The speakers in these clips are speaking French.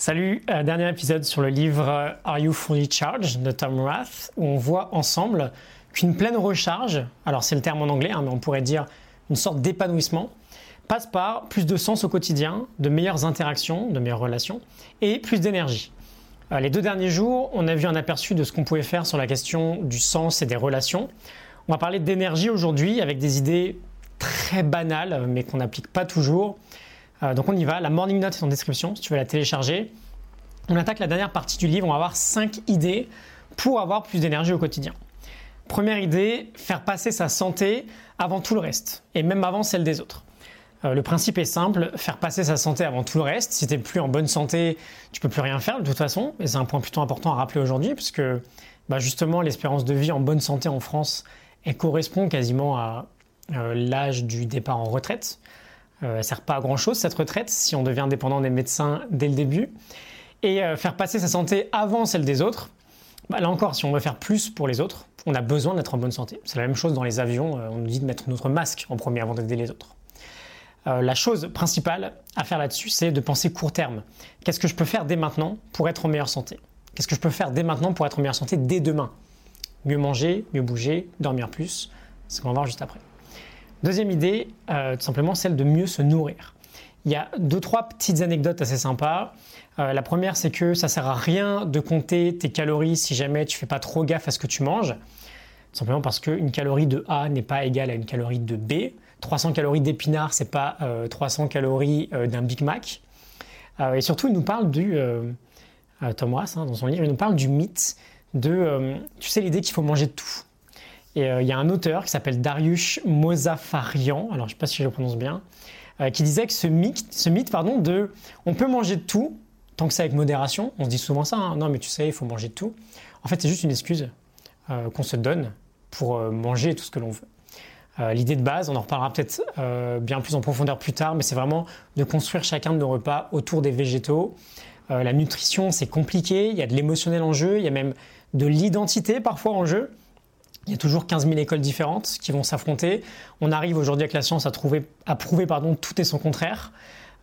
Salut, euh, dernier épisode sur le livre euh, Are You Fully Charged de Tom Rath, où on voit ensemble qu'une pleine recharge, alors c'est le terme en anglais, hein, mais on pourrait dire une sorte d'épanouissement, passe par plus de sens au quotidien, de meilleures interactions, de meilleures relations et plus d'énergie. Euh, les deux derniers jours, on a vu un aperçu de ce qu'on pouvait faire sur la question du sens et des relations. On va parler d'énergie aujourd'hui avec des idées très banales, mais qu'on n'applique pas toujours. Euh, donc on y va, la morning note est en description si tu veux la télécharger. On attaque la dernière partie du livre, on va avoir 5 idées pour avoir plus d'énergie au quotidien. Première idée, faire passer sa santé avant tout le reste, et même avant celle des autres. Euh, le principe est simple, faire passer sa santé avant tout le reste. Si tu n'es plus en bonne santé, tu peux plus rien faire de toute façon. Et c'est un point plutôt important à rappeler aujourd'hui, puisque bah, justement l'espérance de vie en bonne santé en France, correspond quasiment à euh, l'âge du départ en retraite. Euh, sert pas à grand chose cette retraite si on devient dépendant des médecins dès le début. Et euh, faire passer sa santé avant celle des autres, bah, là encore, si on veut faire plus pour les autres, on a besoin d'être en bonne santé. C'est la même chose dans les avions, euh, on nous dit de mettre notre masque en premier avant d'aider les autres. la chose principale à faire là-dessus, c'est de penser court terme. Qu'est-ce que je peux faire dès maintenant pour être en meilleure santé? Qu'est-ce que je peux faire dès maintenant pour être en meilleure santé dès demain? Mieux manger, mieux bouger, dormir plus. C'est ce qu'on va voir juste après. Deuxième idée, euh, tout simplement celle de mieux se nourrir. Il y a deux, trois petites anecdotes assez sympas. Euh, la première, c'est que ça sert à rien de compter tes calories si jamais tu fais pas trop gaffe à ce que tu manges. simplement parce qu'une calorie de A n'est pas égale à une calorie de B. 300 calories d'épinards, c'est pas 300 euh, calories d'un Big Mac. et surtout, il nous parle du. Thomas, hein, parle du mythe de. tu sais, l'idée qu'il faut manger tout. Et euh, il y a un auteur qui s'appelle Darius Mozafarian, alors je ne sais pas si je le prononce bien, euh, qui disait que ce mythe, ce mythe pardon, de on peut manger de tout, tant que c'est avec modération, on se dit souvent ça, hein. non mais tu sais, il faut manger de tout. En fait, c'est juste une excuse euh, qu'on se donne pour manger tout ce que l'on veut. L'idée de base, on en reparlera peut-être bien plus en profondeur plus tard, mais c'est vraiment de construire chacun de nos repas autour des végétaux. la nutrition, c'est compliqué, il y a de l'émotionnel en jeu, il y a même de l'identité parfois en jeu. Il y a toujours 15 000 écoles différentes qui vont s'affronter. On arrive aujourd'hui avec la science à, prouver pardon, tout et son contraire.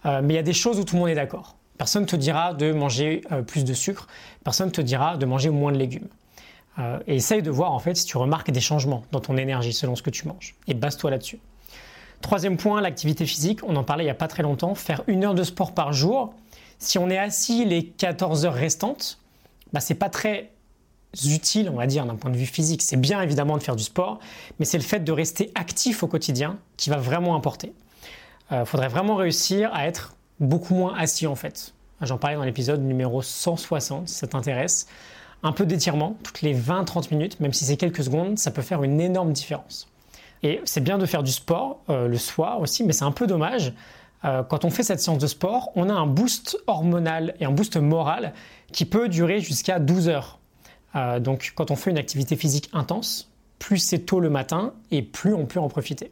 Euh, mais il y a des choses où tout le monde est d'accord. Personne ne te dira de manger euh, plus de sucre. Personne ne te dira de manger moins de légumes. Euh, essaye de voir en fait si tu remarques des changements dans ton énergie selon ce que tu manges. Et base-toi là-dessus. Troisième point, l'activité physique. On en parlait il n'y a pas très longtemps. Faire une heure de sport par jour. Si on est assis les 14 heures restantes, bah, c'est pas très utiles, on va dire, d'un point de vue physique. C'est bien évidemment de faire du sport, mais c'est le fait de rester actif au quotidien qui va vraiment importer. Il euh, faudrait vraiment réussir à être beaucoup moins assis en fait. J'en parlais dans l'épisode numéro 160 si ça t'intéresse. Un peu d'étirement toutes les 20-30 minutes, même si c'est quelques secondes, ça peut faire une énorme différence. Et c'est bien de faire du sport euh, le soir aussi, mais c'est un peu dommage. Euh, quand on fait cette séance de sport, on a un boost hormonal et un boost moral qui peut durer jusqu'à 12 heures. Euh, donc quand on fait une activité physique intense, plus c'est tôt le matin et plus on peut en profiter.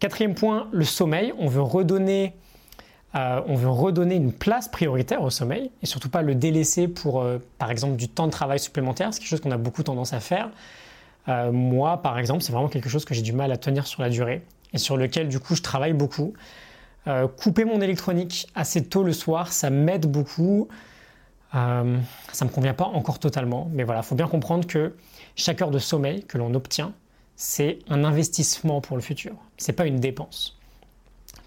Quatrième point, le sommeil. On veut redonner, euh, on veut redonner une place prioritaire au sommeil et surtout pas le délaisser pour, euh, par exemple, du temps de travail supplémentaire. C'est quelque chose qu'on a beaucoup tendance à faire. moi, par exemple, c'est vraiment quelque chose que j'ai du mal à tenir sur la durée et sur lequel, du coup, je travaille beaucoup. couper mon électronique assez tôt le soir, ça m'aide beaucoup. Euh, ça ne me convient pas encore totalement, mais voilà, il faut bien comprendre que chaque heure de sommeil que l'on obtient, c'est un investissement pour le futur. Ce n'est pas une dépense.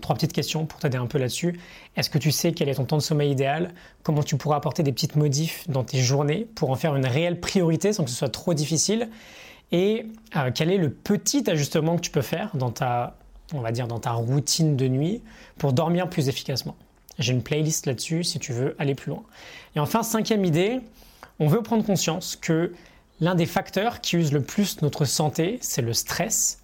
Trois petites questions pour t'aider un peu là-dessus. Est-ce que tu sais quel est ton temps de sommeil idéal? Comment tu pourras apporter des petites modifs dans tes journées pour en faire une réelle priorité sans que ce soit trop difficile? Et euh, quel est le petit ajustement que tu peux faire dans ta, on va dire, dans ta routine de nuit pour dormir plus efficacement? J'ai une playlist là-dessus si tu veux aller plus loin. Et enfin, cinquième idée, on veut prendre conscience que l'un des facteurs qui use le plus notre santé, c'est le stress.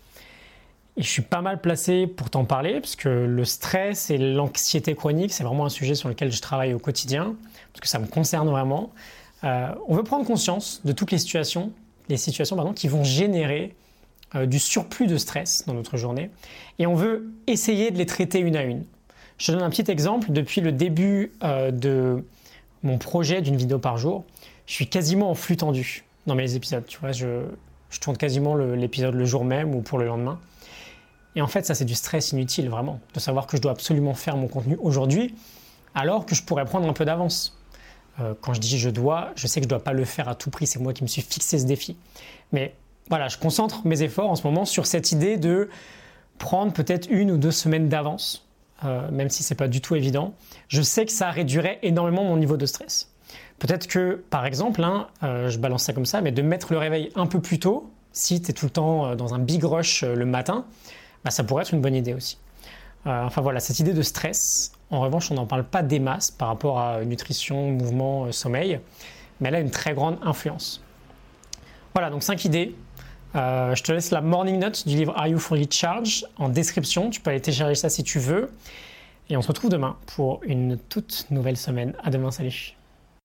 Et je suis pas mal placé pour t'en parler, parce que le stress et l'anxiété chronique, c'est vraiment un sujet sur lequel je travaille au quotidien, parce que ça me concerne vraiment. Euh, on veut prendre conscience de toutes les situations, les situations pardon, qui vont générer euh, du surplus de stress dans notre journée, et on veut essayer de les traiter une à une. Je donne un petit exemple. Depuis le début euh, de mon projet d'une vidéo par jour, je suis quasiment en flux tendu dans mes épisodes. Je, tourne quasiment l'épisode le, jour même ou pour le lendemain. Et en fait, ça, c'est du stress inutile, vraiment, de savoir que je dois absolument faire mon contenu aujourd'hui, alors que je pourrais prendre un peu d'avance. Euh, quand je dis je dois, je sais que je ne dois pas le faire à tout prix, c'est moi qui me suis fixé ce défi. Mais voilà, je concentre mes efforts en ce moment sur cette idée de prendre peut-être une ou deux semaines d'avance, euh, même si ce n'est pas du tout évident. Je sais que ça réduirait énormément mon niveau de stress. Peut-être que, par exemple, hein, euh, je balance ça comme ça, mais de mettre le réveil un peu plus tôt, si tu es tout le temps dans un big rush le matin, bah, ça pourrait être une bonne idée aussi. enfin voilà, cette idée de stress, en revanche, on n'en parle pas des masses par rapport à nutrition, mouvement, sommeil, mais elle a une très grande influence. Voilà, donc 5 idées. Euh, je te laisse la morning note du livre Are You Fully Charged en description. Tu peux aller télécharger ça si tu veux. Et on se retrouve demain pour une toute nouvelle semaine. À demain, salut.